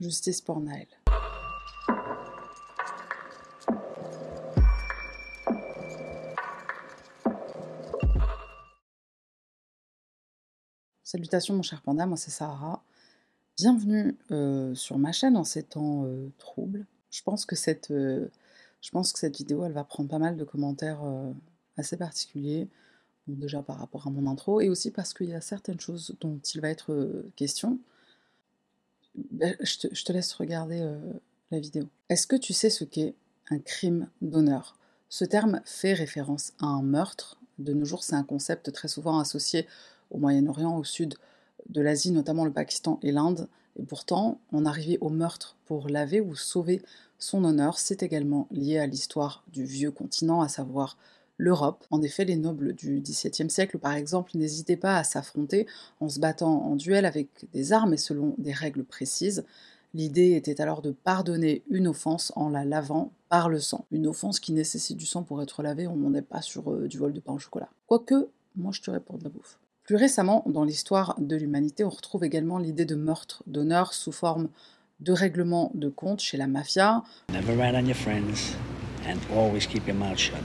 Justice pour Naël. Salutations mon cher panda, moi c'est Sarah. Bienvenue euh, sur ma chaîne en ces temps euh, troubles. Je pense, que cette, euh, je pense que cette vidéo elle va prendre pas mal de commentaires assez particuliers. déjà par rapport à mon intro et aussi parce qu'il y a certaines choses dont il va être question. Ben, je, te, je, te, laisse regarder la vidéo. Est-ce que tu sais ce qu'est un crime d'honneur? Ce terme fait référence à un meurtre. De nos jours, c'est un concept très souvent associé au Moyen-Orient, au sud de l'Asie, notamment le Pakistan et l'Inde. Et pourtant, en arriver au meurtre pour laver ou sauver son honneur, c'est également lié à l'histoire du vieux continent, à savoir l'Europe. En effet, les nobles du XVIIe siècle, par exemple, n'hésitaient pas à s'affronter en se battant en duel avec des armes et selon des règles précises. L'idée était alors de pardonner une offense en la lavant par le sang. Une offense qui nécessite du sang pour être lavée, on n'en est pas sur euh, du vol de pain au chocolat. Quoique, moi je te réponds de la bouffe. Plus récemment, dans l'histoire de l'humanité, on retrouve également l'idée de meurtre d'honneur sous forme de règlement de compte chez la mafia.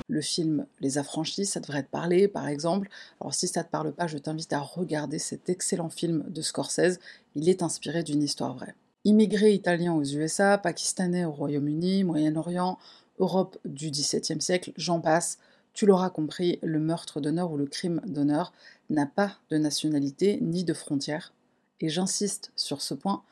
Le film Les Affranchis, ça devrait te parler, par exemple. Alors si ça te parle pas, je t'invite à regarder cet excellent film de Scorsese. Il est inspiré d'une histoire vraie. Immigrés italiens aux USA, pakistanais au Royaume-Uni, Moyen-Orient, Europe du XVIIe siècle, j'en passe. Tu l'auras compris, le meurtre d'honneur ou le crime d'honneur n'a pas de nationalité ni de frontières. Et j'insiste sur ce point,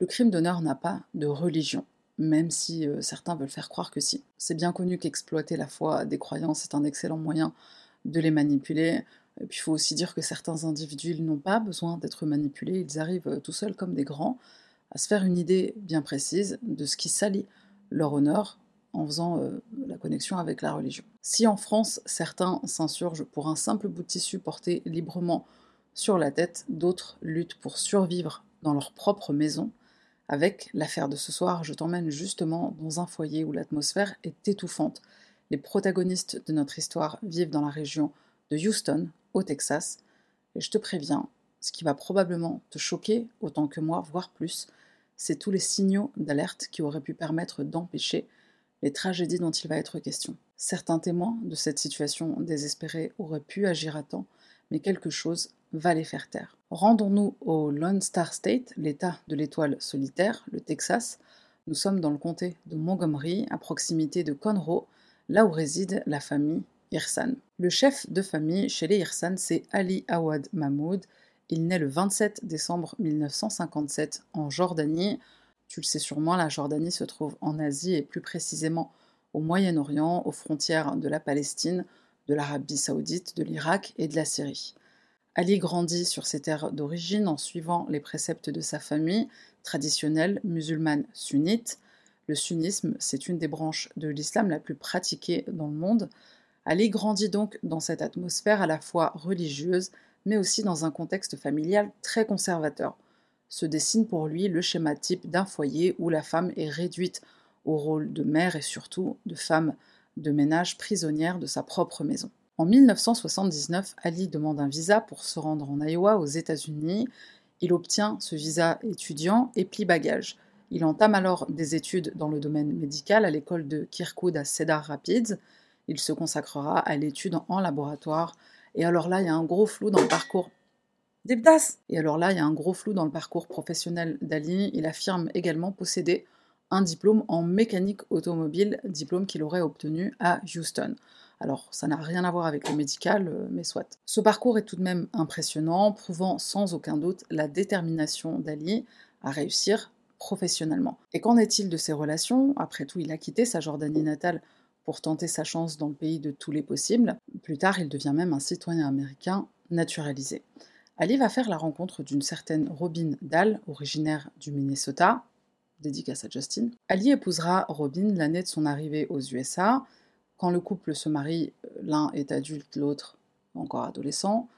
le crime d'honneur n'a pas de religion, même si euh, certains veulent faire croire que si. C'est bien connu qu'exploiter la foi des croyances est un excellent moyen de les manipuler. Et puis il faut aussi dire que certains individus n'ont pas besoin d'être manipulés, ils arrivent euh, tout seuls comme des grands à se faire une idée bien précise de ce qui salit leur honneur en faisant euh, la connexion avec la religion. Si en France, certains s'insurgent pour un simple bout de tissu porté librement sur la tête, d'autres luttent pour survivre dans leur propre maison. Avec l'affaire de ce soir, je t'emmène justement dans un foyer où l'atmosphère est étouffante. Les protagonistes de notre histoire vivent dans la région de Houston, au Texas, et je te préviens, ce qui va probablement te choquer autant que moi, voire plus, c'est tous les signaux d'alerte qui auraient pu permettre d'empêcher les tragédies dont il va être question. Certains témoins de cette situation désespérée auraient pu agir à temps, mais quelque chose va les faire taire. Rendons-nous au Lone Star State, l'état de l'étoile solitaire, le Texas. Nous sommes dans le comté de Montgomery, à proximité de Conroe, là où réside la famille Irsan. Le chef de famille chez les Irsan, c'est Ali Awad Mahmoud. Il naît le 27 décembre 1957 en Jordanie. Tu le sais sûrement, la Jordanie se trouve en Asie et plus précisément au Moyen-Orient, aux frontières de la Palestine, de l'Arabie saoudite, de l'Irak et de la Syrie. Ali grandit sur ses terres d'origine en suivant les préceptes de sa famille, traditionnelle musulmane sunnite. Le sunnisme, c'est une des branches de l'islam la plus pratiquée dans le monde. Ali grandit donc dans cette atmosphère à la fois religieuse, mais aussi dans un contexte familial très conservateur se dessine pour lui le schéma type d'un foyer où la femme est réduite au rôle de mère et surtout de femme de ménage prisonnière de sa propre maison. En 1979, Ali demande un visa pour se rendre en Iowa aux États-Unis. Il obtient ce visa étudiant et plie bagage. Il entame alors des études dans le domaine médical à l'école de Kirkwood à Cedar Rapids. Il se consacrera à l'étude en laboratoire. Et alors là, il y a un gros flou dans le parcours et alors là, il y a un gros flou dans le parcours professionnel d'Ali. Il affirme également posséder un diplôme en mécanique automobile, diplôme qu'il aurait obtenu à Houston. Alors, ça n'a rien à voir avec le médical, euh, mais soit. Ce parcours est tout de même impressionnant, prouvant sans aucun doute la détermination d'Ali à réussir professionnellement. Et qu'en est-il de ses relations? Après tout, il a quitté sa Jordanie natale pour tenter sa chance dans le pays de tous les possibles. Plus tard, il devient même un citoyen américain naturalisé. Ali va faire la rencontre d'une certaine Robin Dahl, originaire du Minnesota, dédicace à Justin. Ali épousera Robin l'année de son arrivée aux USA. Quand le couple se marie, euh, l'un est adulte, l'autre encore adolescent.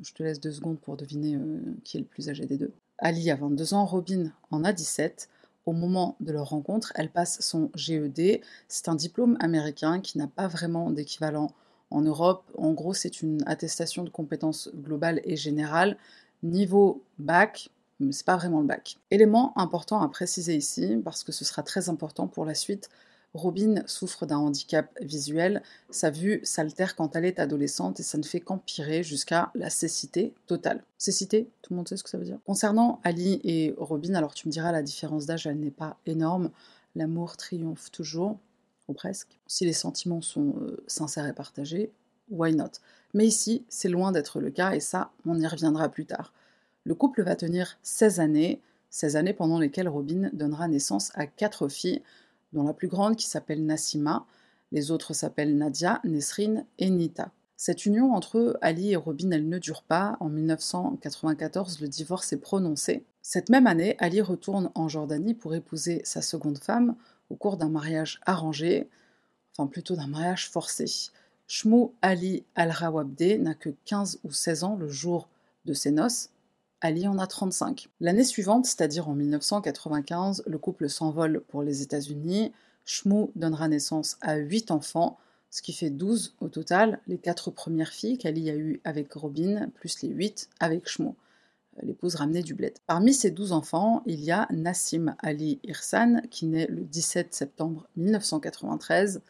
Je te laisse deux secondes pour deviner euh, qui est le plus âgé des deux. Ali a 22 ans, Robin en a 17. Au moment de leur rencontre, elle passe son GED. C'est un diplôme américain qui n'a pas vraiment d'équivalent en Europe, en gros, c'est une attestation de compétences globales et générales. Niveau bac, mais c'est pas vraiment le bac. Élément important à préciser ici, parce que ce sera très important pour la suite, Robin souffre d'un handicap visuel, sa vue s'altère quand elle est adolescente et ça ne fait qu'empirer jusqu'à la cécité totale. Cécité, tout le monde sait ce que ça veut dire? Concernant Ali et Robin, alors tu me diras la différence d'âge, elle n'est pas énorme, l'amour triomphe toujours, ou presque. Si les sentiments sont euh, sincères et partagés, why not? Mais ici, c'est loin d'être le cas et ça, on y reviendra plus tard. Le couple va tenir 16 années, 16 années pendant lesquelles Robin donnera naissance à quatre filles, dont la plus grande qui s'appelle Nassima, les autres s'appellent Nadia, Nesrine et Nita. Cette union entre Ali et Robin, elle ne dure pas. En 1994, le divorce est prononcé. Cette même année, Ali retourne en Jordanie pour épouser sa seconde femme au cours d'un mariage arrangé, enfin plutôt d'un mariage forcé. Shmou Ali al-Rawabde n'a que 15 ou 16 ans le jour de ses noces, Ali en a 35. L'année suivante, c'est-à-dire en 1995, le couple s'envole pour les États-Unis. Shmou donnera naissance à 8 enfants, ce qui fait 12 au total, les 4 premières filles qu'Ali a eues avec Robin, plus les 8 avec Shmou, euh, l'épouse ramenée du bled. Parmi ces 12 enfants, il y a Nassim Ali Irsan, qui naît le 17 septembre 1993.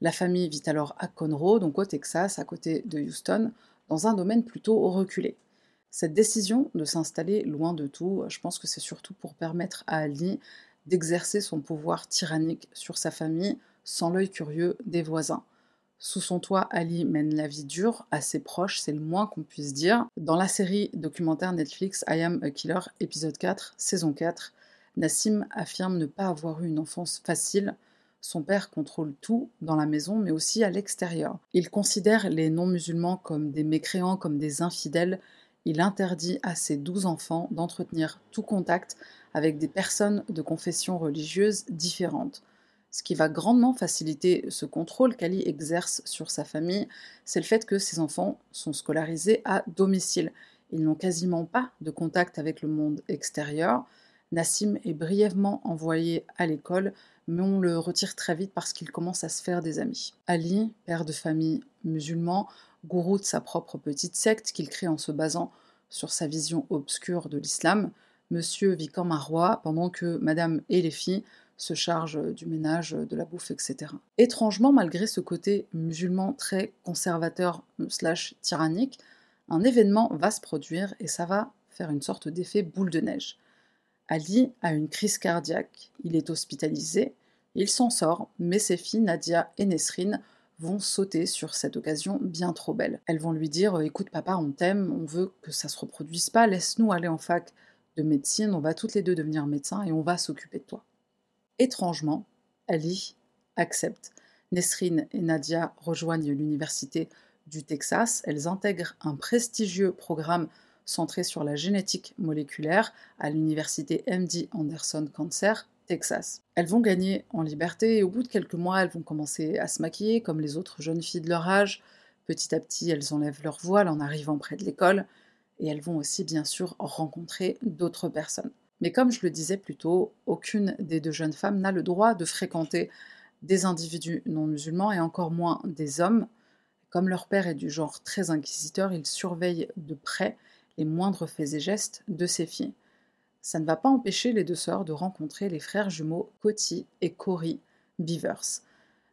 La famille vit alors à Conroe, donc au Texas, à côté de Houston, dans un domaine plutôt reculé. Cette décision de s'installer loin de tout, je pense que c'est surtout pour permettre à Ali d'exercer son pouvoir tyrannique sur sa famille sans l'œil curieux des voisins. Sous son toit, Ali mène la vie dure à ses proches, c'est le moins qu'on puisse dire. Dans la série documentaire Netflix I Am a Killer, épisode 4, saison 4, Nassim affirme ne pas avoir eu une enfance facile. Son père contrôle tout dans la maison, mais aussi à l'extérieur. Il considère les non-musulmans comme des mécréants, comme des infidèles, il interdit à ses douze enfants d'entretenir tout contact avec des personnes de confession religieuse différentes. Ce qui va grandement faciliter ce contrôle qu'Ali exerce sur sa famille, c'est le fait que ses enfants sont scolarisés à domicile. Ils n'ont quasiment pas de contact avec le monde extérieur. Nassim est brièvement envoyé à l'école, mais on le retire très vite parce qu'il commence à se faire des amis. Ali, père de famille musulman, gourou de sa propre petite secte qu'il crée en se basant sur sa vision obscure de l'islam, monsieur vit comme un roi pendant que madame et les filles se chargent du ménage, de la bouffe, etc. Étrangement, malgré ce côté musulman très conservateur slash tyrannique, un événement va se produire et ça va faire une sorte d'effet boule de neige. Ali a une crise cardiaque, il est hospitalisé, il s'en sort, mais ses filles Nadia et Nesrine vont sauter sur cette occasion bien trop belle. Elles vont lui dire euh, Écoute, papa, on t'aime, on veut que ça se reproduise pas, laisse-nous aller en fac de médecine, on va toutes les deux devenir médecins et on va s'occuper de toi. Étrangement, Ali accepte. Nesrine et Nadia rejoignent l'université du Texas. Elles intègrent un prestigieux programme centré sur la génétique moléculaire à l'université MD Anderson Cancer Texas. Elles vont gagner en liberté et au bout de quelques mois, elles vont commencer à se maquiller comme les autres jeunes filles de leur âge. Petit à petit, elles enlèvent leur voile en arrivant près de l'école et elles vont aussi bien sûr rencontrer d'autres personnes. Mais comme je le disais plus tôt, aucune des deux jeunes femmes n'a le droit de fréquenter des individus non musulmans et encore moins des hommes. Comme leur père est du genre très inquisiteur, il surveille de près les moindres faits et gestes de ses filles ça ne va pas empêcher les deux sœurs de rencontrer les frères jumeaux Coty et Cory Beavers.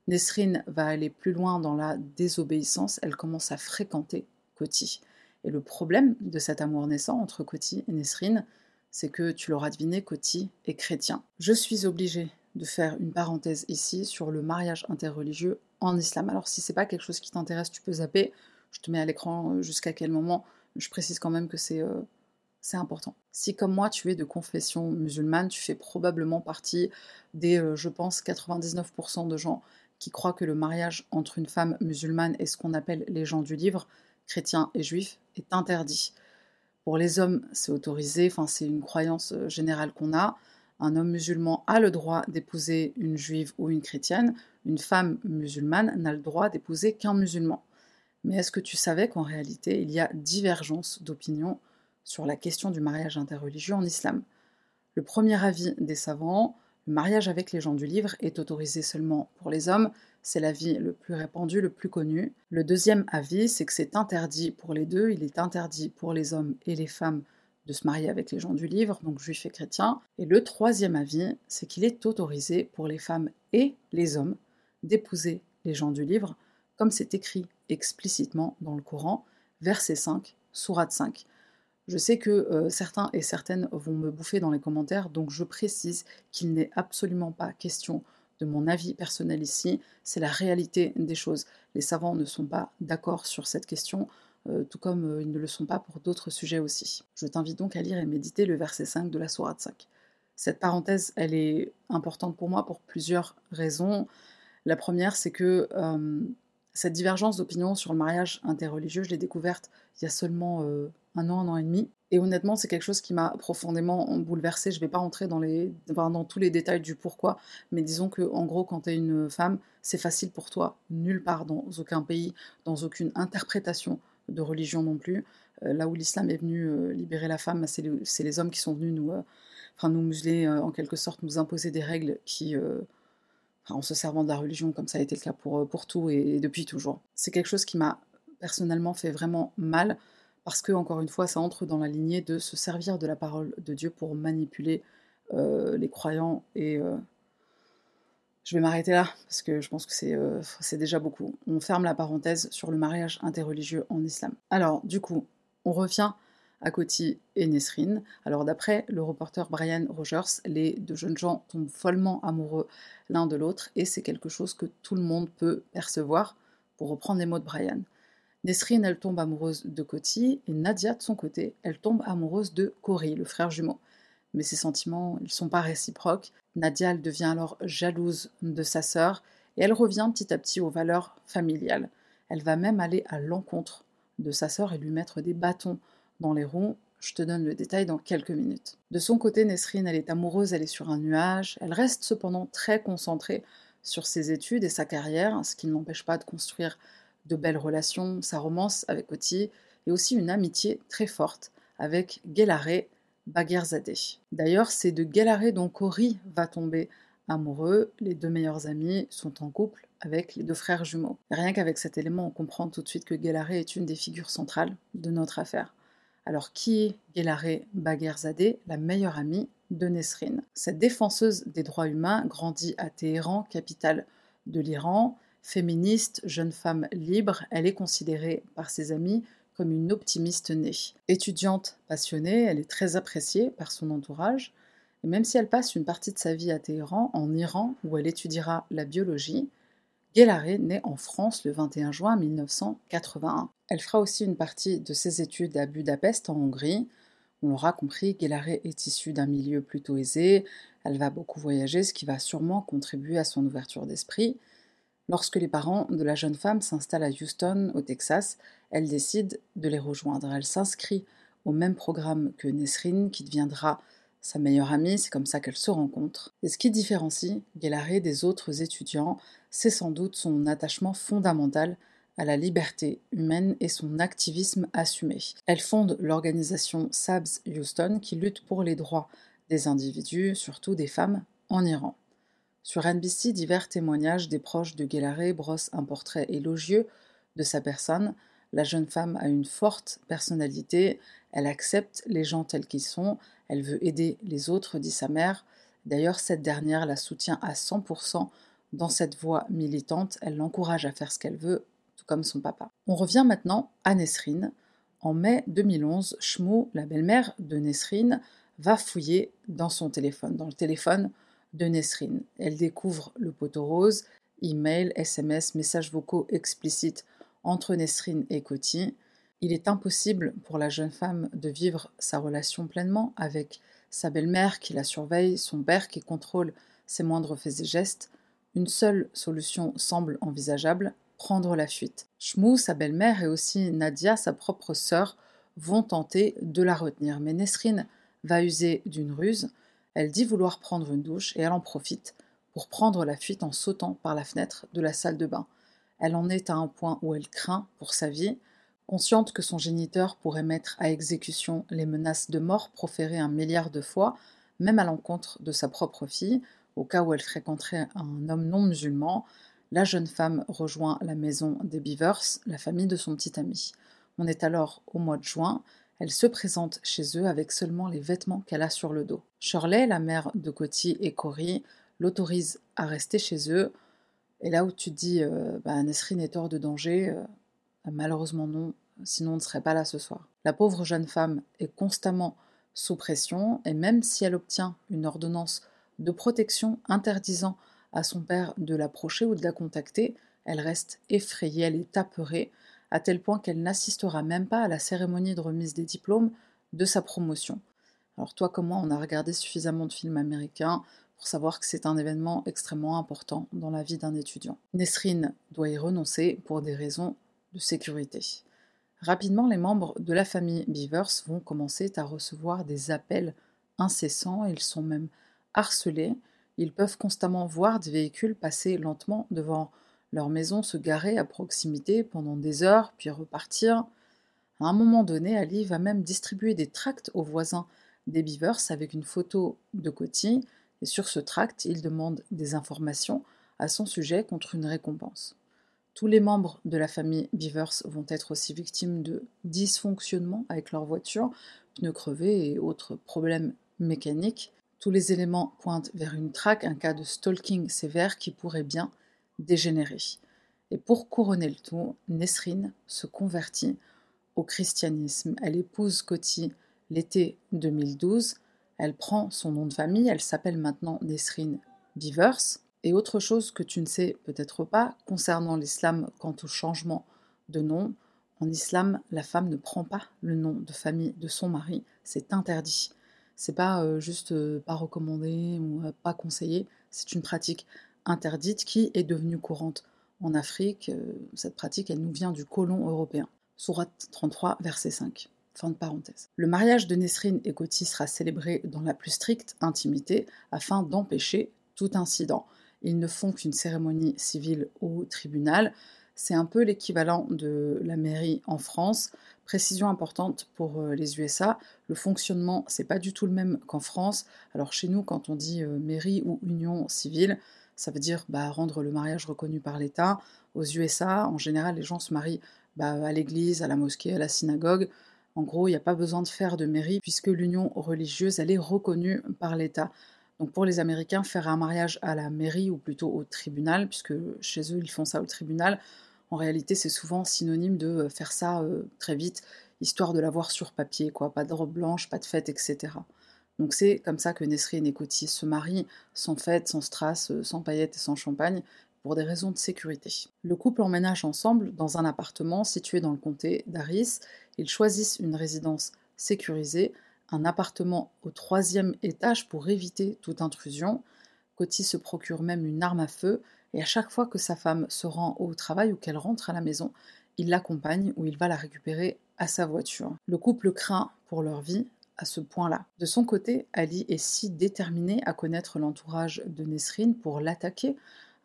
Nesrine va aller plus loin dans la désobéissance, elle commence à fréquenter Coty. Et le problème de cet amour naissant entre Coty et Nesrine, c'est que tu l'auras deviné, Coty est chrétien. Je suis obligée de faire une parenthèse ici sur le mariage interreligieux en islam. Alors si c'est pas quelque chose qui t'intéresse, tu peux zapper. Je te mets à l'écran euh, jusqu'à quel moment. Je précise quand même que c'est euh, c'est important. Si comme moi tu es de confession musulmane, tu fais probablement partie des, euh, je pense, 99% de gens qui croient que le mariage entre une femme musulmane et ce qu'on appelle les gens du livre, chrétiens et juifs, est interdit. Pour les hommes, c'est autorisé, enfin c'est une croyance euh, générale qu'on a. Un homme musulman a le droit d'épouser une juive ou une chrétienne, une femme musulmane n'a le droit d'épouser qu'un musulman. Mais est-ce que tu savais qu'en réalité, il y a divergence d'opinion sur la question du mariage interreligieux en islam. Le premier avis des savants, le mariage avec les gens du livre est autorisé seulement pour les hommes, c'est l'avis le plus répandu, le plus connu. Le deuxième avis, c'est que c'est interdit pour les deux, il est interdit pour les hommes et les femmes de se marier avec les gens du livre, donc juifs et chrétiens. Et le troisième avis, c'est qu'il est autorisé pour les femmes et les hommes d'épouser les gens du livre, comme c'est écrit explicitement dans le Coran, verset 5, sourate 5. Je sais que euh, certains et certaines vont me bouffer dans les commentaires, donc je précise qu'il n'est absolument pas question de mon avis personnel ici, c'est la réalité des choses. Les savants ne sont pas d'accord sur cette question, euh, tout comme euh, ils ne le sont pas pour d'autres sujets aussi. Je t'invite donc à lire et méditer le verset 5 de la Sourate 5. Cette parenthèse, elle est importante pour moi pour plusieurs raisons. La première, c'est que cette divergence d'opinion sur le mariage interreligieux, je l'ai découverte il y a seulement un an, un an et demi. Et honnêtement, c'est quelque chose qui m'a profondément bouleversée. Je ne vais pas rentrer dans, les, tous les détails du pourquoi, mais disons que en gros, quand tu es une femme, c'est facile pour toi, nulle part, dans aucun pays, dans aucune interprétation de religion non plus. Euh, là où l'islam est venu euh, libérer la femme, c'est les, hommes qui sont venus nous, euh, enfin, nous museler, en quelque sorte, nous imposer des règles qui, en se servant de la religion, comme ça a été le cas pour, pour tout et depuis toujours. C'est quelque chose qui m'a personnellement fait vraiment mal parce que, encore une fois, ça entre dans la lignée de se servir de la parole de Dieu pour manipuler euh, les croyants. Et euh, je vais m'arrêter là, parce que je pense que euh, c'est déjà beaucoup. On ferme la parenthèse sur le mariage interreligieux en islam. Alors, du coup, on revient à Koti et Nesrine. Alors d'après le reporter Brian Rogers, les deux jeunes gens tombent follement amoureux l'un de l'autre et c'est quelque chose que tout le monde peut percevoir, pour reprendre les mots de Brian. Nesrine, elle tombe amoureuse de Koti, et Nadia, de son côté, elle tombe amoureuse de Cory, le frère jumeau. Mais ces sentiments, ils ne sont pas réciproques. Nadia, elle devient alors jalouse de sa sœur, et elle revient petit à petit aux valeurs familiales. Elle va même aller à l'encontre de sa sœur et lui mettre des bâtons dans les roues. Je te donne le détail dans quelques minutes. De son côté, Nesrine, elle est amoureuse, elle est sur un nuage. Elle reste cependant très concentrée sur ses études et sa carrière, ce qui ne l'empêche pas de construire de belles relations, sa romance avec Oti, et aussi une amitié très forte avec Gelare Bagherzadeh. D'ailleurs, c'est de Gelare dont Cory va tomber amoureux. Les deux meilleurs amis sont en couple avec les deux frères jumeaux. rien qu'avec cet élément, on comprend tout de suite que Gelare est une des figures centrales de notre affaire. Alors, qui est Gelare Bagherzadeh, la meilleure amie de Nesrine? Cette défenseuse des droits humains grandit à Téhéran, capitale de l'Iran. Féministe, jeune femme libre, elle est considérée par ses amis comme une optimiste née. Étudiante passionnée, elle est très appréciée par son entourage, et même si elle passe une partie de sa vie à Téhéran, en Iran, où elle étudiera la biologie, Gelare naît en France le 21 juin 1981. Elle fera aussi une partie de ses études à Budapest, en Hongrie. On l'aura compris, Gelare est issue d'un milieu plutôt aisé, elle va beaucoup voyager, ce qui va sûrement contribuer à son ouverture d'esprit. Lorsque les parents de la jeune femme s'installent à Houston, au Texas, elle décide de les rejoindre. Elle s'inscrit au même programme que Nesrine, qui deviendra sa meilleure amie, c'est comme ça qu'elle se rencontre. Et ce qui différencie Gelare des autres étudiants, c'est sans doute son attachement fondamental à la liberté humaine et son activisme assumé. Elle fonde l'organisation SABS Houston qui lutte pour les droits des individus, surtout des femmes, en Iran. Sur NBC, divers témoignages des proches de Gelare brossent un portrait élogieux de sa personne. La jeune femme a une forte personnalité, elle accepte les gens tels qu'ils sont, elle veut aider les autres, dit sa mère. D'ailleurs, cette dernière la soutient à 100% dans cette voie militante, elle l'encourage à faire ce qu'elle veut, tout comme son papa. On revient maintenant à Nesrine. En mai 2011, Shmou, la belle-mère de Nesrine, va fouiller dans son téléphone. Dans le téléphone, de Nesrine. Elle découvre le poteau rose, email, SMS, messages vocaux explicites entre Nesrine et Coty. Il est impossible pour la jeune femme de vivre sa relation pleinement avec sa belle-mère qui la surveille, son père qui contrôle ses moindres faits et gestes. Une seule solution semble envisageable, prendre la fuite. Shmou, sa belle-mère, et aussi Nadia, sa propre sœur, vont tenter de la retenir. Mais Nesrine va user d'une ruse. Elle dit vouloir prendre une douche et elle en profite pour prendre la fuite en sautant par la fenêtre de la salle de bain. Elle en est à un point où elle craint pour sa vie, consciente que son géniteur pourrait mettre à exécution les menaces de mort proférées un milliard de fois, même à l'encontre de sa propre fille, au cas où elle fréquenterait un homme non musulman, la jeune femme rejoint la maison des Beavers, la famille de son petit ami. On est alors au mois de juin, Elle se présente chez eux avec seulement les vêtements qu'elle a sur le dos. Shirley, la mère de Coty et Cory, l'autorise à rester chez eux. Et là où tu te dis, euh, bah, Nesrine est hors de danger, euh, malheureusement non, sinon on ne serait pas là ce soir. La pauvre jeune femme est constamment sous pression, et même si elle obtient une ordonnance de protection interdisant à son père de l'approcher ou de la contacter, elle reste effrayée, elle est apeurée, à tel point qu'elle n'assistera même pas à la cérémonie de remise des diplômes de sa promotion. Alors toi comme moi, on a regardé suffisamment de films américains pour savoir que c'est un événement extrêmement important dans la vie d'un étudiant. Nesrine doit y renoncer pour des raisons de sécurité. Rapidement, les membres de la famille Beavers vont commencer à recevoir des appels incessants, ils sont même harcelés, ils peuvent constamment voir des véhicules passer lentement devant leur maison, se garer à proximité pendant des heures, puis repartir. À un moment donné, Ali va même distribuer des tracts aux voisins des Beavers avec une photo de Coty, et sur ce tract, il demande des informations à son sujet contre une récompense. Tous les membres de la famille Beavers vont être aussi victimes de dysfonctionnements avec leur voiture, pneus crevés et autres problèmes mécaniques. Tous les éléments pointent vers une traque, un cas de stalking sévère qui pourrait bien dégénérer. Et pour couronner le tout, Nesrine se convertit au christianisme. Elle épouse Coty l'été 2012. Elle prend son nom de famille, elle s'appelle maintenant Nesrine Beavers. Et autre chose que tu ne sais peut-être pas concernant l'islam quant au changement de nom, en islam, la femme ne prend pas le nom de famille de son mari, c'est interdit. C'est pas euh, juste euh, pas recommandé ou euh, pas conseillé, c'est une pratique interdite qui est devenue courante en Afrique. cette pratique, elle nous vient du colon européen. Surat 33, verset 5. Le mariage de Nesrine et Coty sera célébré dans la plus stricte intimité afin d'empêcher tout incident. Ils ne font qu'une cérémonie civile au tribunal. C'est un peu l'équivalent de la mairie en France. Précision importante pour euh, les USA, le fonctionnement, c'est pas du tout le même qu'en France. Alors chez nous, quand on dit euh, mairie ou union civile, ça veut dire bah, rendre le mariage reconnu par l'État. Aux USA, en général, les gens se marient bah, à l'église, à la mosquée, à la synagogue. En gros, il n'y a pas besoin de faire de mairie puisque l'union religieuse, elle est reconnue par l'État. Donc pour les Américains, faire un mariage à la mairie ou plutôt au tribunal, puisque chez eux ils font ça au tribunal, en réalité c'est souvent synonyme de euh, faire ça euh, très vite, histoire de l'avoir sur papier, quoi, pas de robe blanche, pas de fête, etc. Donc c'est comme ça que Nesrine et Coty se marient, sans fête, sans strass, euh, sans paillettes et sans champagne, pour des raisons de sécurité. Le couple emménage ensemble dans un appartement situé dans le comté d'Aris. Ils choisissent une résidence sécurisée un appartement au troisième étage pour éviter toute intrusion. Coty se procure même une arme à feu et à chaque fois que sa femme se rend au travail ou qu'elle rentre à la maison, il l'accompagne ou il va la récupérer à sa voiture. Le couple craint pour leur vie à ce point-là. De son côté, Ali est si déterminé à connaître l'entourage de Nesrine pour l'attaquer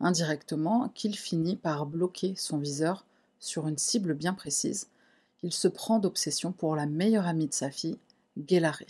indirectement qu'il finit par bloquer son viseur sur une cible bien précise. Il se prend d'obsession pour la meilleure amie de sa fille, Guélaré.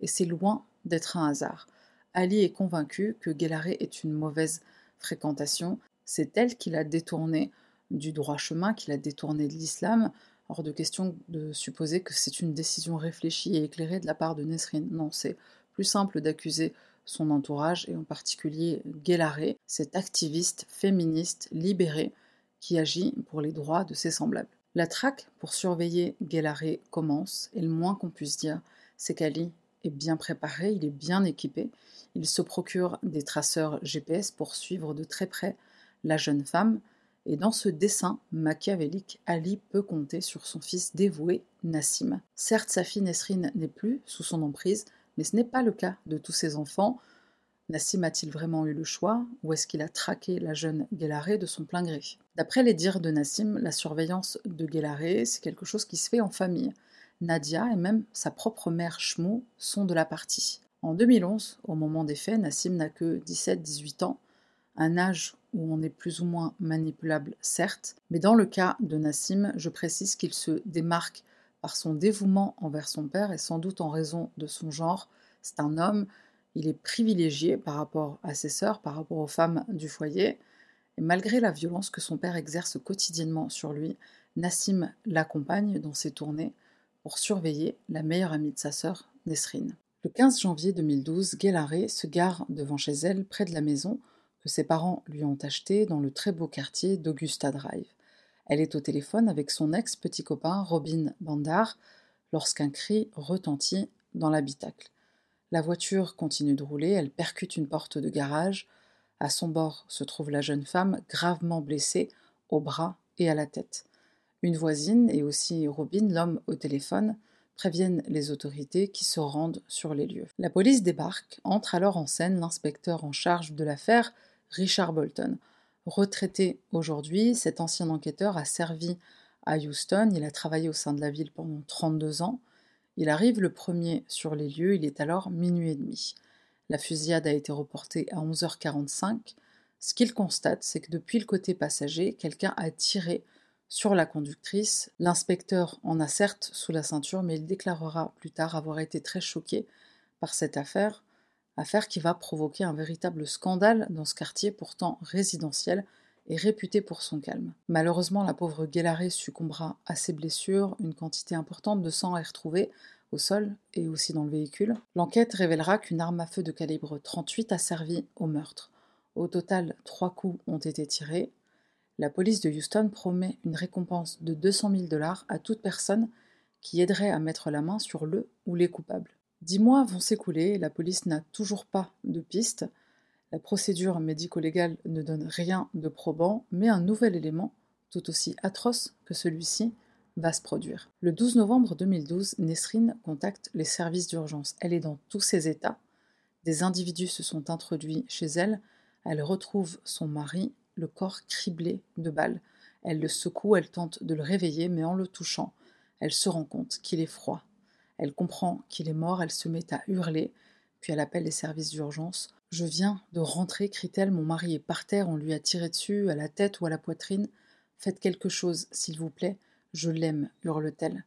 Et c'est loin d'être un hasard. Ali est convaincu que Guélaré est une mauvaise fréquentation. C'est elle qui l'a détourné du droit chemin, qui l'a détourné de l'islam. Hors de question de supposer que c'est une décision réfléchie et éclairée de la part de Nesrine. Non, c'est plus simple d'accuser son entourage, et en particulier Guélaré, cet activiste féministe libéré qui agit pour les droits de ses semblables. La traque pour surveiller Guélaré commence, et le moins qu'on puisse dire, c'est qu'Ali est bien préparé, il est bien équipé. Il se procure des traceurs GPS pour suivre de très près la jeune femme. Et dans ce dessin machiavélique, Ali peut compter sur son fils dévoué, Nassim. Certes, sa fille Nesrine n'est plus sous son emprise, mais ce n'est pas le cas de tous ses enfants. Nassim a-t-il vraiment eu le choix, ou est-ce qu'il a traqué la jeune Guélaré de son plein gré? D'après les dires de Nassim, la surveillance de Guélaré, c'est quelque chose qui se fait en famille. Nadia et même sa propre mère Shmou sont de la partie. En 2011, au moment des faits, Nassim n'a que 17-18 ans, un âge où on est plus ou moins manipulable, certes, mais dans le cas de Nassim, je précise qu'il se démarque par son dévouement envers son père et sans doute en raison de son genre. C'est un homme, il est privilégié par rapport à ses sœurs, par rapport aux femmes du foyer, et malgré la violence que son père exerce quotidiennement sur lui, Nassim l'accompagne dans ses tournées, pour surveiller la meilleure amie de sa sœur, Nesrine. Le 15 janvier 2012, Guélaré se gare devant chez elle, près de la maison que ses parents lui ont achetée dans le très beau quartier d'Augusta Drive. Elle est au téléphone avec son ex-petit copain Robin Bandar lorsqu'un cri retentit dans l'habitacle. La voiture continue de rouler, elle percute une porte de garage. À son bord se trouve la jeune femme, gravement blessée, au bras et à la tête. Une voisine et aussi Robin, l'homme au téléphone, préviennent les autorités qui se rendent sur les lieux. La police débarque, entre alors en scène l'inspecteur en charge de l'affaire, Richard Bolton. Retraité aujourd'hui, cet ancien enquêteur a servi à Houston, il a travaillé au sein de la ville pendant 32 ans. Il arrive le premier sur les lieux, il est alors minuit et demi. La fusillade a été reportée à 11h45. Ce qu'il constate, c'est que depuis le côté passager, quelqu'un a tiré sur la conductrice. L'inspecteur en a certes sous la ceinture, mais il déclarera plus tard avoir été très choqué par cette affaire, affaire qui va provoquer un véritable scandale dans ce quartier pourtant résidentiel et réputé pour son calme. Malheureusement, la pauvre Guélaré succombera à ses blessures, une quantité importante de sang est retrouvée au sol et aussi dans le véhicule. L'enquête révélera qu'une arme à feu de calibre 38 a servi au meurtre. Au total, trois coups ont été tirés. La police de Houston promet une récompense de 200 000 dollars à toute personne qui aiderait à mettre la main sur le ou les coupables. Dix mois vont s'écouler, la police n'a toujours pas de piste. La procédure médico-légale ne donne rien de probant, mais un nouvel élément, tout aussi atroce que celui-ci, va se produire. Le 12 novembre 2012, Nesrine contacte les services d'urgence. Elle est dans tous ses états. Des individus se sont introduits chez elle. Elle retrouve son mari, le corps criblé de balles. Elle le secoue, elle tente de le réveiller, mais en le touchant, elle se rend compte qu'il est froid. Elle comprend qu'il est mort, elle se met à hurler, puis elle appelle les services d'urgence. Je viens de rentrer, crie-t-elle, mon mari est par terre, on lui a tiré dessus, à la tête ou à la poitrine. Faites quelque chose, s'il vous plaît. Je l'aime, hurle-t-elle.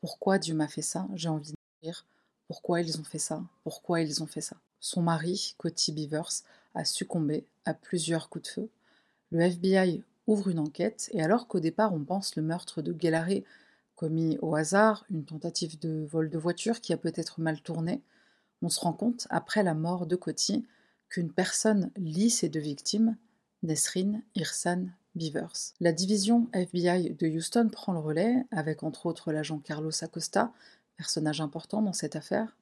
Pourquoi Dieu m'a fait ça? J'ai envie de mourir. Pourquoi ils ont fait ça? Pourquoi ils ont fait ça? Son mari, Coty Beavers, a succombé à plusieurs coups de feu. Le FBI ouvre une enquête et alors qu'au départ on pense le meurtre de Guélaré commis au hasard, une tentative de vol de voiture qui a peut-être mal tourné, on se rend compte, après la mort de Coty, qu'une personne lie ces deux victimes, Nesrine Irsan Beavers. La division FBI de Houston prend le relais, avec entre autres l'agent Carlos Acosta, personnage important dans cette affaire.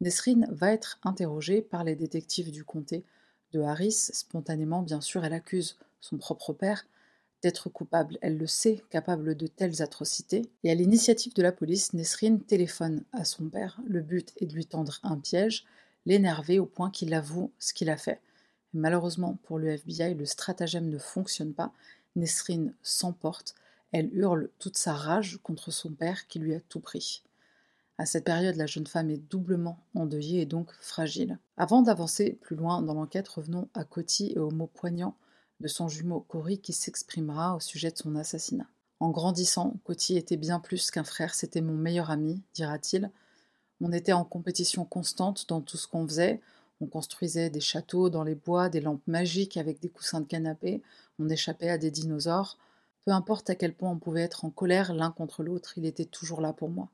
Nesrine va être interrogée par les détectives du comté de Harris. Spontanément, bien sûr, elle accuse son propre père d'être coupable. Elle le sait, capable de telles atrocités. Et à l'initiative de la police, Nesrine téléphone à son père. Le but est de lui tendre un piège, l'énerver au point qu'il avoue ce qu'il a fait. Malheureusement pour le FBI, le stratagème ne fonctionne pas. Nesrine s'emporte. Elle hurle toute sa rage contre son père qui lui a tout pris. À cette période, la jeune femme est doublement endeuillée et donc fragile. Avant d'avancer plus loin dans l'enquête, revenons à Coty et aux mots poignants de son jumeau Cory qui s'exprimera au sujet de son assassinat. En grandissant, Coty était bien plus qu'un frère, c'était mon meilleur ami, dira-t-il. On était en compétition constante dans tout ce qu'on faisait, on construisait des châteaux dans les bois, des lampes magiques avec des coussins de canapé, on échappait à des dinosaures. Peu importe à quel point on pouvait être en colère l'un contre l'autre, il était toujours là pour moi.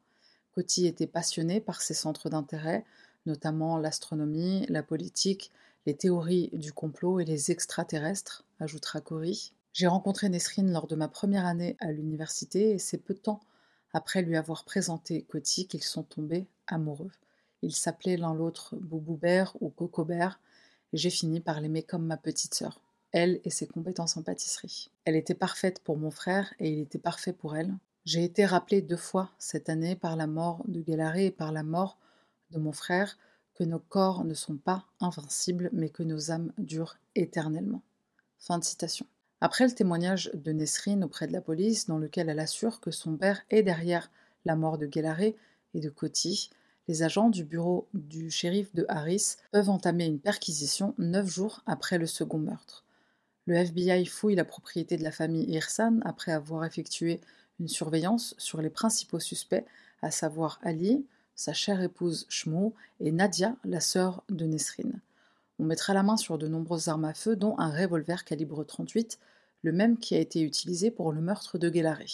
Coty était passionné par ses centres d'intérêt, notamment l'astronomie, la politique, les théories du complot et les extraterrestres, ajoutera Cory. J'ai rencontré Nesrine lors de ma première année à l'université et c'est peu de temps après lui avoir présenté Coty qu'ils sont tombés amoureux. Ils s'appelaient l'un l'autre Bouboubert ou Cocobert, et j'ai fini par l'aimer comme ma petite sœur, elle et ses compétences en pâtisserie. Elle était parfaite pour mon frère et il était parfait pour elle. J'ai été rappelée deux fois cette année par la mort de Galaré et par la mort de mon frère que nos corps ne sont pas invincibles, mais que nos âmes durent éternellement. Fin de citation. Après le témoignage de Nesrine auprès de la police, dans lequel elle assure que son père est derrière la mort de Guélaré et de Coty, les agents du bureau du shérif de Harris peuvent entamer une perquisition neuf jours après le second meurtre. Le FBI fouille la propriété de la famille Irsan après avoir effectué une surveillance sur les principaux suspects, à savoir Ali, sa chère épouse Shmou et Nadia, la sœur de Nesrine. On mettra la main sur de nombreuses armes à feu, dont un revolver calibre 38, le même qui a été utilisé pour le meurtre de Guélaré.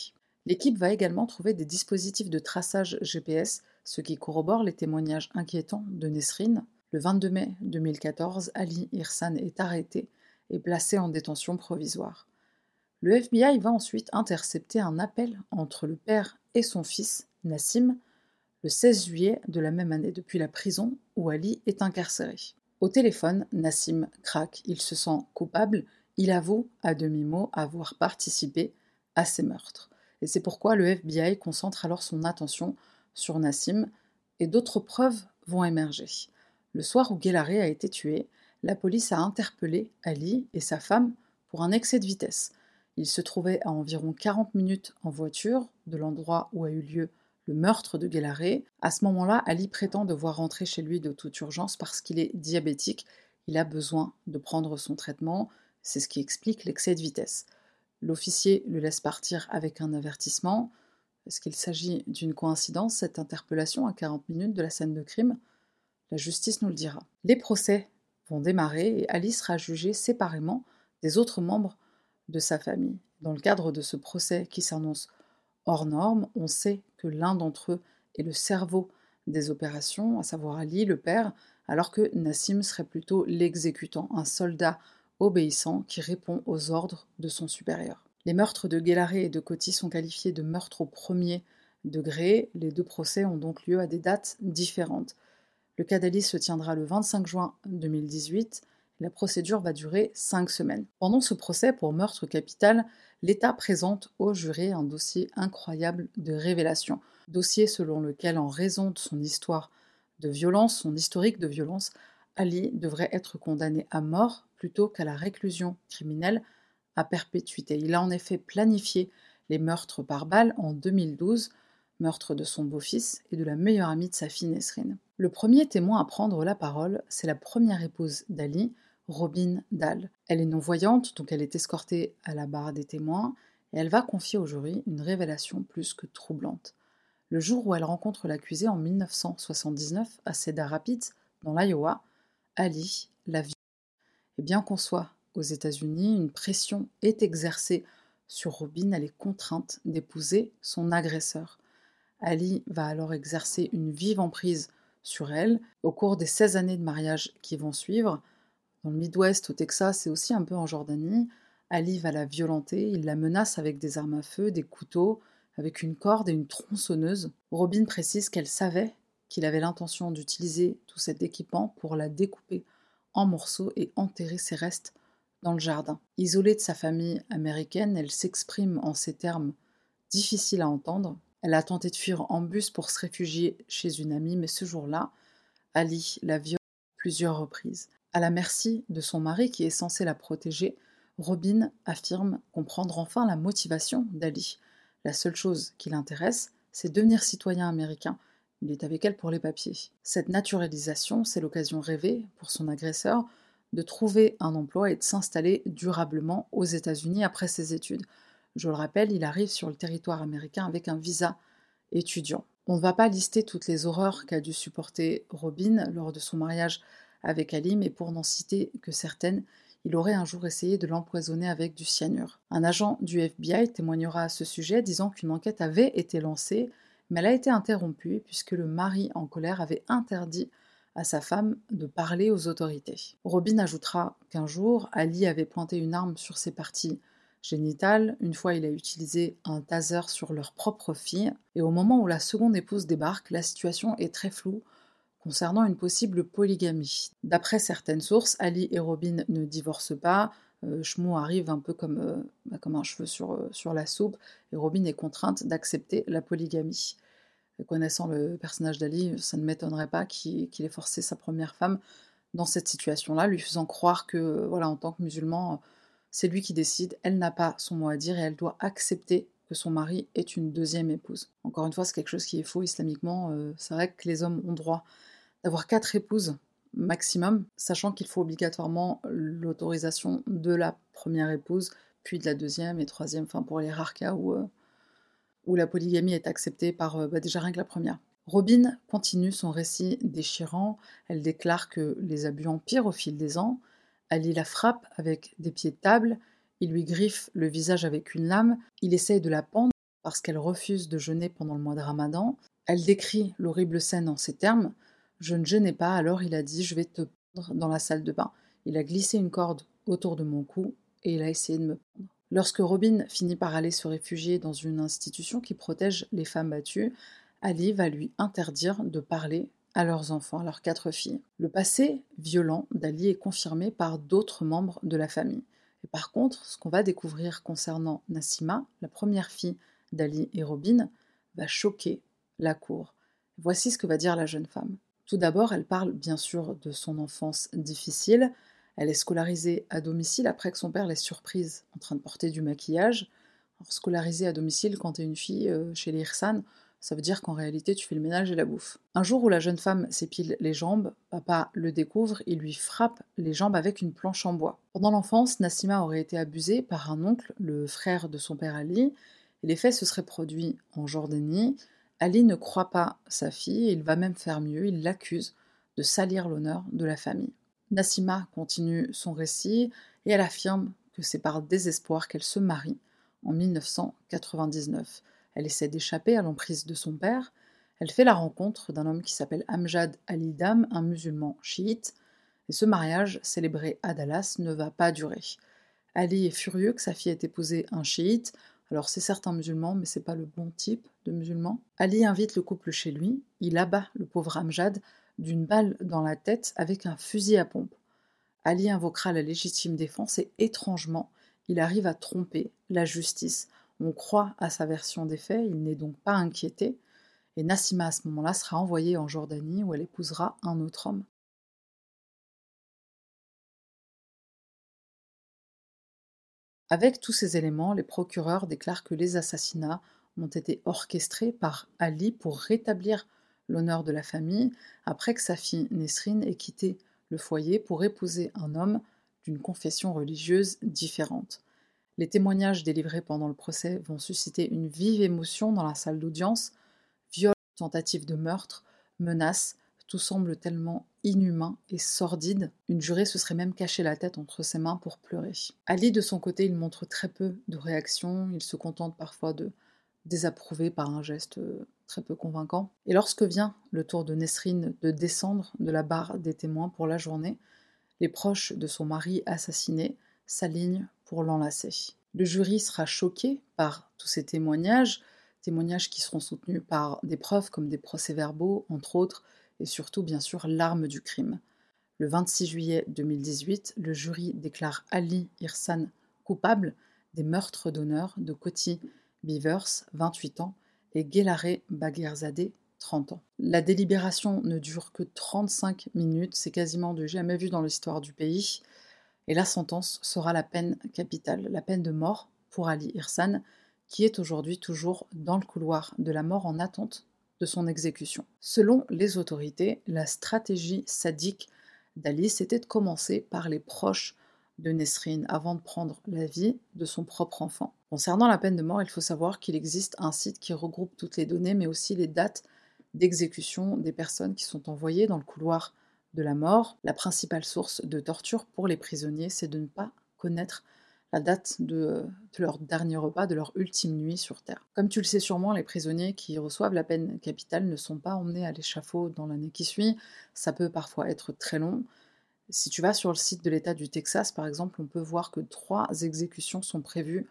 L'équipe va également trouver des dispositifs de traçage GPS, ce qui corrobore les témoignages inquiétants de Nesrine. Le 22 mai 2014, Ali Irsan est arrêté et placé en détention provisoire. Le FBI va ensuite intercepter un appel entre le père et son fils, Nassim, le 16 juillet de la même année depuis la prison où Ali est incarcéré. Au téléphone, Nassim craque, il se sent coupable, il avoue à demi-mot avoir participé à ces meurtres. Et c'est pourquoi le FBI concentre alors son attention sur Nassim et d'autres preuves vont émerger. Le soir où Guélaré a été tué, la police a interpellé Ali et sa femme pour un excès de vitesse. Ils se trouvaient à environ 40 minutes en voiture de l'endroit où a eu lieu le meurtre de Guélaré. À ce moment-là, Ali prétend devoir rentrer chez lui de toute urgence parce qu'il est diabétique. Il a besoin de prendre son traitement. C'est ce qui explique l'excès de vitesse. L'officier le laisse partir avec un avertissement. Est-ce qu'il s'agit d'une coïncidence, cette interpellation à 40 minutes de la scène de crime? La justice nous le dira. Les procès vont démarrer et Ali sera jugé séparément des autres membres de sa famille. Dans le cadre de ce procès qui s'annonce hors norme, on sait que l'un d'entre eux est le cerveau des opérations, à savoir Ali, le père, alors que Nassim serait plutôt l'exécutant, un soldat obéissant qui répond aux ordres de son supérieur. Les meurtres de Guélaré et de Coty sont qualifiés de meurtres au premier degré. Les deux procès ont donc lieu à des dates différentes. Le cas d'Ali se tiendra le 25 juin 2018. La procédure va durer cinq semaines. Pendant ce procès pour meurtre capital, l'État présente au jury un dossier incroyable de révélation. Dossier selon lequel, en raison de son histoire de violence, son historique de violence, Ali devrait être condamné à mort plutôt qu'à la réclusion criminelle à perpétuité. Il a en effet planifié les meurtres par balle en 2012, meurtre de son beau-fils et de la meilleure amie de sa fille Nesrine. Le premier témoin à prendre la parole, c'est la première épouse d'Ali, Robin Dahl. Elle est non-voyante, donc elle est escortée à la barre des témoins, et elle va confier au jury une révélation plus que troublante. Le jour où elle rencontre l'accusé en 1979 à Cedar Rapids, dans l'Iowa, Ali la vit. Et bien qu'on soit aux États-Unis, une pression est exercée sur Robin, elle est contrainte d'épouser son agresseur. Ali va alors exercer une vive emprise sur elle. Au cours des 16 années de mariage qui vont suivre, dans le Midwest, au Texas et aussi un peu en Jordanie, Ali va la violenter, il la menace avec des armes à feu, des couteaux, avec une corde et une tronçonneuse. Robin précise qu'elle savait qu'il avait l'intention d'utiliser tout cet équipement pour la découper en morceaux et enterrer ses restes dans le jardin. Isolée de sa famille américaine, elle s'exprime en ces termes difficiles à entendre. Elle a tenté de fuir en bus pour se réfugier chez une amie, mais ce jour-là, Ali la viole plusieurs reprises. À la merci de son mari qui est censé la protéger, Robin affirme comprendre enfin la motivation d'Ali. La seule chose qui l'intéresse, c'est devenir citoyen américain. Il est avec elle pour les papiers. Cette naturalisation, c'est l'occasion rêvée pour son agresseur de trouver un emploi et de s'installer durablement aux États-Unis après ses études. Je le rappelle, il arrive sur le territoire américain avec un visa étudiant. On ne va pas lister toutes les horreurs qu'a dû supporter Robin lors de son mariage avec Ali, mais pour n'en citer que certaines, il aurait un jour essayé de l'empoisonner avec du cyanure. Un agent du FBI témoignera à ce sujet, disant qu'une enquête avait été lancée, mais elle a été interrompue puisque le mari en colère avait interdit à sa femme de parler aux autorités. Robin ajoutera qu'un jour, Ali avait pointé une arme sur ses parties génitales, une fois il a utilisé un taser sur leur propre fille, et au moment où la seconde épouse débarque, la situation est très floue, concernant une possible polygamie. D'après certaines sources, Ali et Robin ne divorcent pas. Euh, arrive un peu comme, euh, bah, comme un cheveu sur, euh, sur la soupe, et Robin est contrainte d'accepter la polygamie. connaissant le personnage d'Ali, ça ne m'étonnerait pas qu'il ait forcé sa première femme dans cette situation-là, lui faisant croire que, voilà, en tant que musulman, c'est lui qui décide, elle n'a pas son mot à dire et elle doit accepter que son mari est une deuxième épouse. Encore une fois, c'est quelque chose qui est faux islamiquement. Euh, c'est vrai que les hommes ont droit d'avoir quatre épouses maximum, sachant qu'il faut obligatoirement l'autorisation de la première épouse, puis de la deuxième et troisième, enfin pour les rares cas où, euh, où la polygamie est acceptée par euh, bah, déjà rien que la première. Robin continue son récit déchirant, elle déclare que les abus empirent au fil des ans, Ali la frappe avec des pieds de table, il lui griffe le visage avec une lame, il essaye de la pendre, parce qu'elle refuse de jeûner pendant le mois de Ramadan. Elle décrit l'horrible scène en ces termes Je ne jeûnais pas, alors il a dit Je vais te prendre dans la salle de bain. Il a glissé une corde autour de mon cou et il a essayé de me prendre. Lorsque Robin finit par aller se réfugier dans une institution qui protège les femmes battues, Ali va lui interdire de parler à leurs enfants, à leurs quatre filles. Le passé violent d'Ali est confirmé par d'autres membres de la famille. Et par contre, ce qu'on va découvrir concernant Nassima, la première fille d'Ali et Robin, va choquer la cour. Voici ce que va dire la jeune femme. Tout d'abord, elle parle bien sûr de son enfance difficile, elle est scolarisée à domicile après que son père l'ait surprise en train de porter du maquillage. Alors, scolarisée à domicile quand tu es une fille euh, chez les Hirsan, ça veut dire qu'en réalité tu fais le ménage et la bouffe. Un jour où la jeune femme s'épile les jambes, papa le découvre et lui frappe les jambes avec une planche en bois. Pendant l'enfance, Nassima aurait été abusée par un oncle, le frère de son père Ali, et les faits se seraient produits en Jordanie. Ali ne croit pas sa fille et il va même faire mieux, il l'accuse de salir l'honneur de la famille. Nassima continue son récit et elle affirme que c'est par désespoir qu'elle se marie en 1999. Elle essaie d'échapper à l'emprise de son père. Elle fait la rencontre d'un homme qui s'appelle Amjad Ali-Dam, un musulman chiite, et ce mariage, célébré à Dallas, ne va pas durer. Ali est furieux que sa fille ait épousé un chiite. Alors c'est certes un musulman, mais c'est pas le bon type de musulman. Ali invite le couple chez lui, il abat le pauvre Amjad d'une balle dans la tête avec un fusil à pompe. Ali invoquera la légitime défense et étrangement, il arrive à tromper la justice. On croit à sa version des faits, il n'est donc pas inquiété, et Nassima à ce moment-là sera envoyée en Jordanie où elle épousera un autre homme. Avec tous ces éléments, les procureurs déclarent que les assassinats ont été orchestrés par Ali pour rétablir l'honneur de la famille après que sa fille Nesrine ait quitté le foyer pour épouser un homme d'une confession religieuse différente. Les témoignages délivrés pendant le procès vont susciter une vive émotion dans la salle d'audience. Viol, tentative de meurtre, menaces, tout semble tellement inhumain et sordide. Une jurée se serait même caché la tête entre ses mains pour pleurer. Ali, de son côté, il montre très peu de réaction. Il se contente parfois de désapprouvé par un geste euh, très peu convaincant. Et lorsque vient le tour de Nesrine de descendre de la barre des témoins pour la journée, les proches de son mari assassiné s'alignent pour l'enlacer. Le jury sera choqué par tous ces témoignages, témoignages qui seront soutenus par des preuves comme des procès-verbaux, entre autres, et surtout bien sûr l'arme du crime. Le 26 juillet 2018, le jury déclare Ali Irsan coupable des meurtres d'honneur de Koti Beavers, 28 ans, et Gelare Bagherzadeh, 30 ans. La délibération ne dure que 35 minutes, c'est quasiment du jamais vu dans l'histoire du pays, et la sentence sera la peine capitale, la peine de mort pour Ali Irsan, qui est aujourd'hui toujours dans le couloir de la mort en attente son exécution. Selon les autorités, la stratégie sadique d'Ali, c'était de commencer par les proches de Nesrine avant de prendre la vie de son propre enfant. Concernant la peine de mort, il faut savoir qu'il existe un site qui regroupe toutes les données, mais aussi les dates d'exécution des personnes qui sont envoyées dans le couloir de la mort. La principale source de torture pour les prisonniers, c'est de ne pas connaître la date de, leur dernier repas, de leur ultime nuit sur Terre. Comme tu le sais sûrement, les prisonniers qui reçoivent la peine capitale ne sont pas emmenés à l'échafaud dans l'année qui suit. Ça peut parfois être très long. Si tu vas sur le site de l'État du Texas, par exemple, on peut voir que trois exécutions sont prévues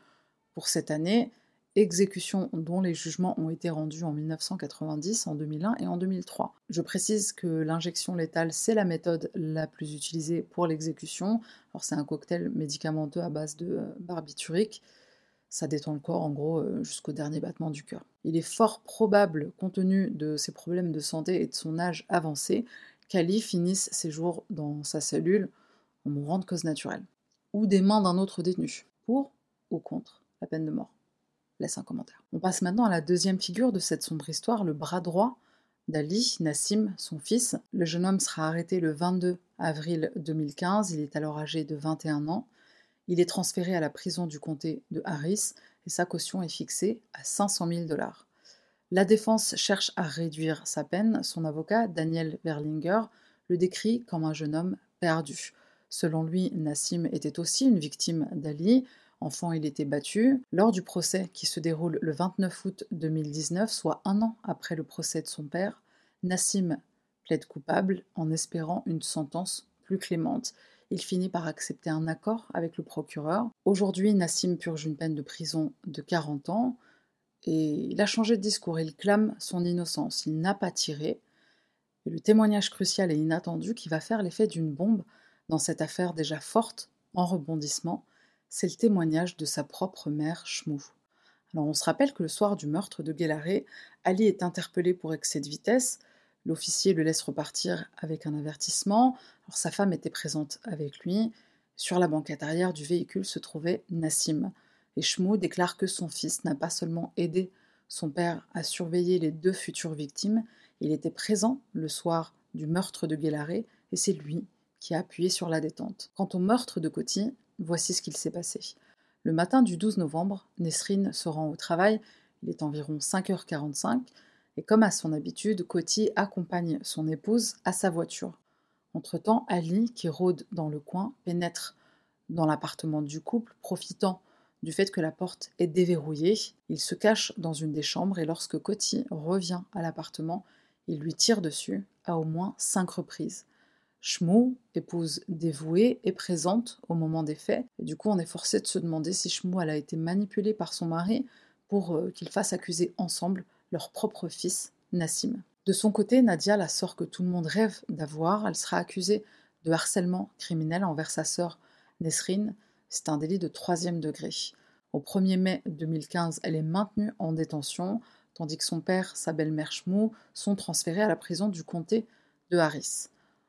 pour cette année, exécutions dont les jugements ont été rendus en 1990, en 2001 et en 2003. Je précise que l'injection létale, c'est la méthode la plus utilisée pour l'exécution. Alors c'est un cocktail médicamenteux à base de euh, barbiturique. Ça détend le corps en gros euh, jusqu'au dernier battement du cœur. Il est fort probable, compte tenu de ses problèmes de santé et de son âge avancé, qu'Ali finisse ses jours dans sa cellule en mourant de cause naturelle, ou des mains d'un autre détenu, pour ou contre la peine de mort. Un commentaire. On passe maintenant à la deuxième figure de cette sombre histoire, le bras droit d'Ali, Nassim, son fils. Le jeune homme sera arrêté le 22 avril 2015, il est alors âgé de 21 ans. Il est transféré à la prison du comté de Harris et sa caution est fixée à 500 000 dollars. La défense cherche à réduire sa peine. Son avocat, Daniel Berlinger, le décrit comme un jeune homme perdu. Selon lui, Nassim était aussi une victime d'Ali. Enfant, il était battu. Lors du procès qui se déroule le 29 août 2019, soit un an après le procès de son père, Nassim plaide coupable en espérant une sentence plus clémente. Il finit par accepter un accord avec le procureur. Aujourd'hui, Nassim purge une peine de prison de 40 ans et il a changé de discours. Il clame son innocence. Il n'a pas tiré. Et le témoignage crucial et inattendu qui va faire l'effet d'une bombe dans cette affaire déjà forte en rebondissement, c'est le témoignage de sa propre mère, Shmou. Alors on se rappelle que le soir du meurtre de Guélaré, Ali est interpellé pour excès de vitesse. L'officier le laisse repartir avec un avertissement. Alors sa femme était présente avec lui. Sur la banquette arrière du véhicule se trouvait Nassim. Et Shmou déclare que son fils n'a pas seulement aidé son père à surveiller les deux futures victimes, il était présent le soir du meurtre de Guélaré et c'est lui qui a appuyé sur la détente. Quant au meurtre de Coty, voici ce qu'il s'est passé. Le matin du 12 novembre, Nesrine se rend au travail, il est environ 5h45, et comme à son habitude, Coty accompagne son épouse à sa voiture. Entre-temps, Ali, qui rôde dans le coin, pénètre dans l'appartement du couple, profitant du fait que la porte est déverrouillée. Il se cache dans une des chambres et lorsque Coty revient à l'appartement, il lui tire dessus à au moins cinq reprises. Shmou, épouse dévouée, est présente au moment des faits. Du coup, on est forcé de se demander si Shmou elle a été manipulée par son mari pour euh, qu'ils fassent accuser ensemble leur propre fils, Nassim. De son côté, Nadia, la sœur que tout le monde rêve d'avoir, elle sera accusée de harcèlement criminel envers sa sœur Nesrine. C'est un délit de troisième degré. Au 1er mai 2015, elle est maintenue en détention tandis que son père, sa belle-mère Shmou, sont transférés à la prison du comté de Harris.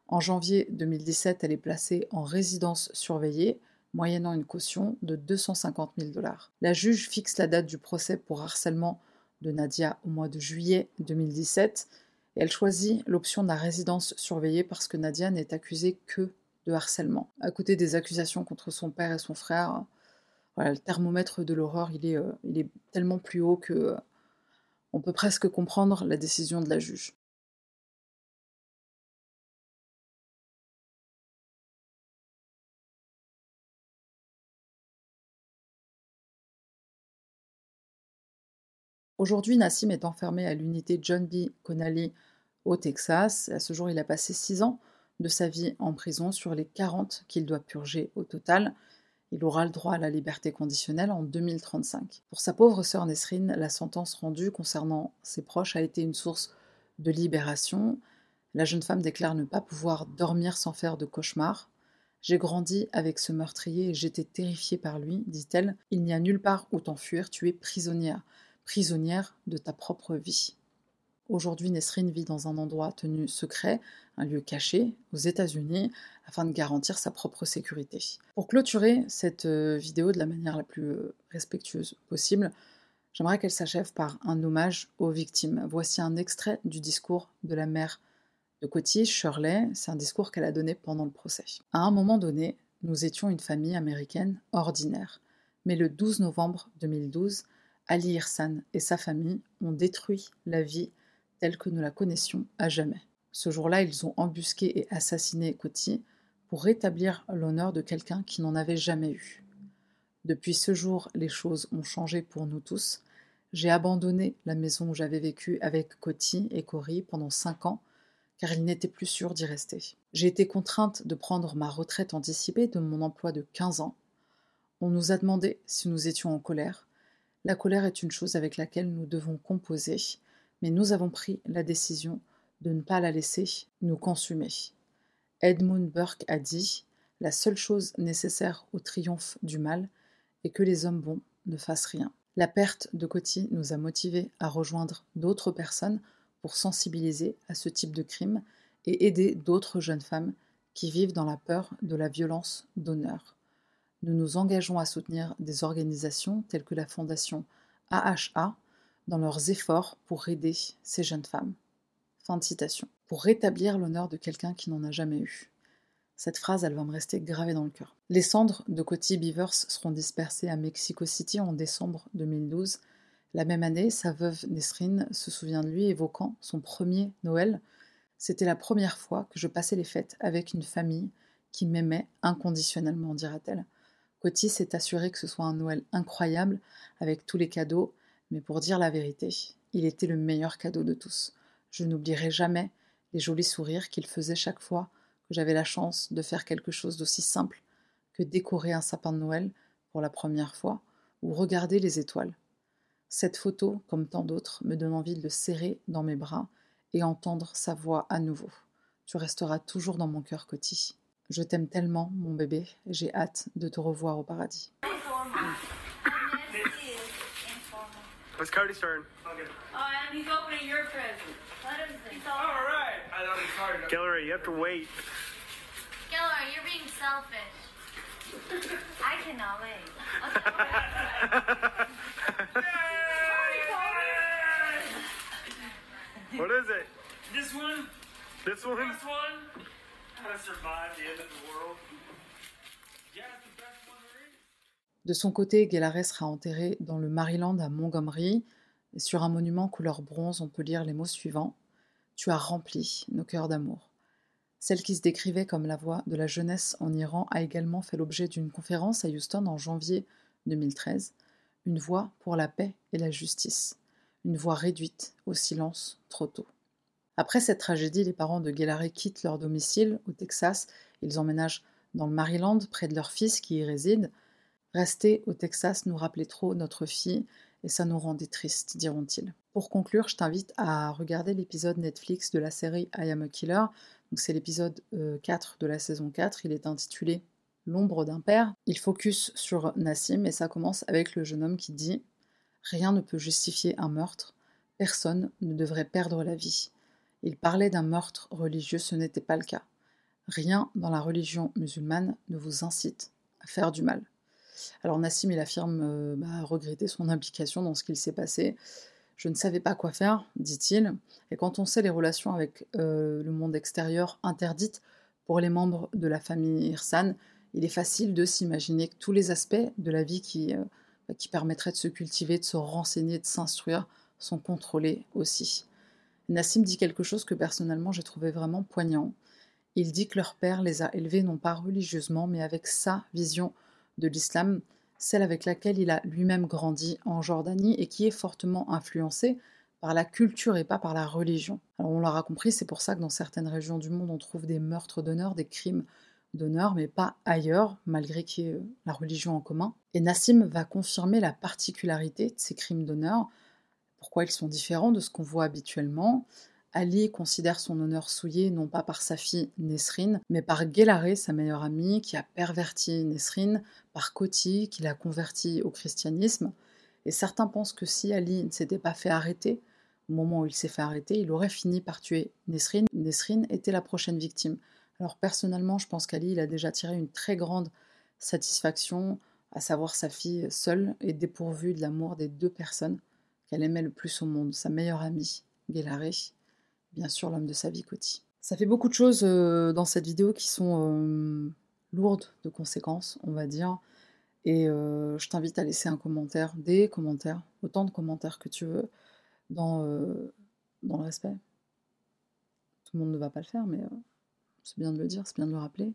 En janvier 2017, elle est placée en résidence surveillée, moyennant une caution de 250 000 dollars. La juge fixe la date du procès pour harcèlement de Nadia au mois de juillet 2017 et elle choisit l'option de la résidence surveillée parce que Nadia n'est accusée que de harcèlement. À côté des accusations contre son père et son frère, le thermomètre de l'horreur, euh, est tellement plus haut que on peut presque comprendre la décision de la juge. Aujourd'hui, Nassim est enfermé à l'unité John B. Connally au Texas. À ce jour, il a passé six ans de sa vie en prison sur les 40 qu'il doit purger au total. Il aura le droit à la liberté conditionnelle en 2035. Pour sa pauvre sœur Nesrine, la sentence rendue concernant ses proches a été une source de libération. La jeune femme déclare ne pas pouvoir dormir sans faire de cauchemars. J'ai grandi avec ce meurtrier et j'étais terrifiée par lui, dit-elle. Il n'y a nulle part où t'enfuir, tu es prisonnière, prisonnière de ta propre vie. Aujourd'hui, Nesrine vit dans un endroit tenu secret, un lieu caché, aux États-Unis, afin de garantir sa propre sécurité. Pour clôturer cette euh, vidéo de la manière la plus euh, respectueuse possible, j'aimerais qu'elle s'achève par un hommage aux victimes. Voici un extrait du discours de la mère de Coty, Shirley. C'est un discours qu'elle a donné pendant le procès. À un moment donné, nous étions une famille américaine ordinaire. Mais le 12 novembre 2012, Ali Irsan et sa famille ont détruit la vie telle que nous la connaissions à jamais. Ce jour-là, ils ont embusqué et assassiné Coty pour rétablir l'honneur de quelqu'un qui n'en avait jamais eu. Depuis ce jour, les choses ont changé pour nous tous. J'ai abandonné la maison où j'avais vécu avec Coty et Cory pendant cinq ans, car il n'était plus sûr d'y rester. J'ai été contrainte de prendre ma retraite anticipée de mon emploi de 15 ans. On nous a demandé si nous étions en colère. La colère est une chose avec laquelle nous devons composer, mais nous avons pris la décision de ne pas la laisser nous consumer. Edmund Burke a dit La seule chose nécessaire au triomphe du mal est que les hommes bons ne fassent rien. La perte de Coty nous a motivés à rejoindre d'autres personnes pour sensibiliser à ce type de crime et aider d'autres jeunes femmes qui vivent dans la peur de la violence d'honneur. Nous nous engageons à soutenir des organisations telles que la Fondation AHA dans leurs efforts pour aider ces jeunes femmes. Fin de citation. Pour rétablir l'honneur de quelqu'un qui n'en a jamais eu. Cette phrase, elle va me rester gravée dans le cœur. Les cendres de Coty Beavers seront dispersées à Mexico City en décembre 2012. La même année, sa veuve Nesrine se souvient de lui évoquant son premier Noël. C'était la première fois que je passais les fêtes avec une famille qui m'aimait inconditionnellement, dira-t-elle. Coty s'est assuré que ce soit un Noël incroyable avec tous les cadeaux, mais pour dire la vérité, il était le meilleur cadeau de tous. Je n'oublierai jamais les jolis sourires qu'il faisait chaque fois que j'avais la chance de faire quelque chose d'aussi simple que décorer un sapin de Noël pour la première fois ou regarder les étoiles. Cette photo, comme tant d'autres, me donne envie de le serrer dans mes bras et entendre sa voix à nouveau. Tu resteras toujours dans mon cœur, Coty. Je t'aime tellement, mon bébé. J'ai hâte de te revoir au paradis. It's Cody's turn. Okay. Oh, and he's opening your present. Let him see. He's all right. I know he's sorry. Hillary, you have to wait. Gilroy, you're being selfish. I cannot wait. what is it? This one, This one? this one, De son côté, Guélaré sera enterré dans le Maryland à Montgomery. Sur un monument couleur bronze, on peut lire les mots suivants Tu as rempli nos cœurs d'amour. Celle qui se décrivait comme la voix de la jeunesse en Iran a également fait l'objet d'une conférence à Houston en janvier 2013. Une voix pour la paix et la justice. Une voix réduite au silence trop tôt. Après cette tragédie, les parents de Guélaré quittent leur domicile au Texas. Ils emménagent dans le Maryland près de leur fils qui y réside. Rester au Texas nous rappelait trop notre fille et ça nous rendait tristes, diront-ils. Pour conclure, je t'invite à regarder l'épisode Netflix de la série I Am a Killer. C'est l'épisode euh, 4 de la saison 4. Il est intitulé L'ombre d'un père. Il focus sur Nassim et ça commence avec le jeune homme qui dit Rien ne peut justifier un meurtre. Personne ne devrait perdre la vie. Il parlait d'un meurtre religieux, ce n'était pas le cas. Rien dans la religion musulmane ne vous incite à faire du mal. Alors Nassim, il affirme euh, bah, regretter son implication dans ce qu'il s'est passé. Je ne savais pas quoi faire, dit-il. Et quand on sait les relations avec euh, le monde extérieur interdites pour les membres de la famille Irsan, il est facile de s'imaginer que tous les aspects de la vie euh, qui permettraient de se cultiver, de se renseigner, de s'instruire, sont contrôlés aussi. Nassim dit quelque chose que personnellement j'ai trouvé vraiment poignant. Il dit que leur père les a élevés non pas religieusement, mais avec sa vision de l'islam, celle avec laquelle il a lui-même grandi en Jordanie et qui est fortement influencée par la culture et pas par la religion. Alors on l'aura compris, c'est pour ça que dans certaines régions du monde on trouve des meurtres d'honneur, des crimes d'honneur, mais pas ailleurs, malgré qu'il y ait la religion en commun. Et Nassim va confirmer la particularité de ces crimes d'honneur, ils sont différents de ce qu'on voit habituellement. Ali considère son honneur souillé non pas par sa fille Nesrine, mais par Guélaré, sa meilleure amie, qui a perverti Nesrine, par Coty, qui l'a converti au christianisme. Et certains pensent que si Ali ne s'était pas fait arrêter, au moment où il s'est fait arrêter, il aurait fini par tuer Nesrine. Nesrine était la prochaine victime. Alors personnellement, je pense qu'Ali, il a déjà tiré une très grande satisfaction à savoir sa fille seule et dépourvue de l'amour des deux personnes qu'elle aimait le plus au monde, sa meilleure amie, Guélaré, bien sûr l'homme de sa vie, Coty. Ça fait beaucoup de choses euh, dans cette vidéo qui sont euh, lourdes de conséquences, on va dire. Et euh, je t'invite à laisser un commentaire, des commentaires, autant de commentaires que tu veux, dans, le respect. Tout le monde ne va pas le faire, mais c'est bien de le dire, c'est bien de le rappeler.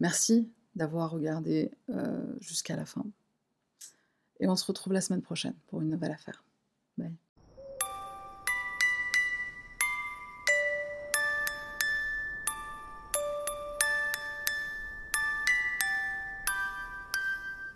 Merci d'avoir regardé jusqu'à la fin. Et on se retrouve la semaine prochaine pour une nouvelle affaire. Bye.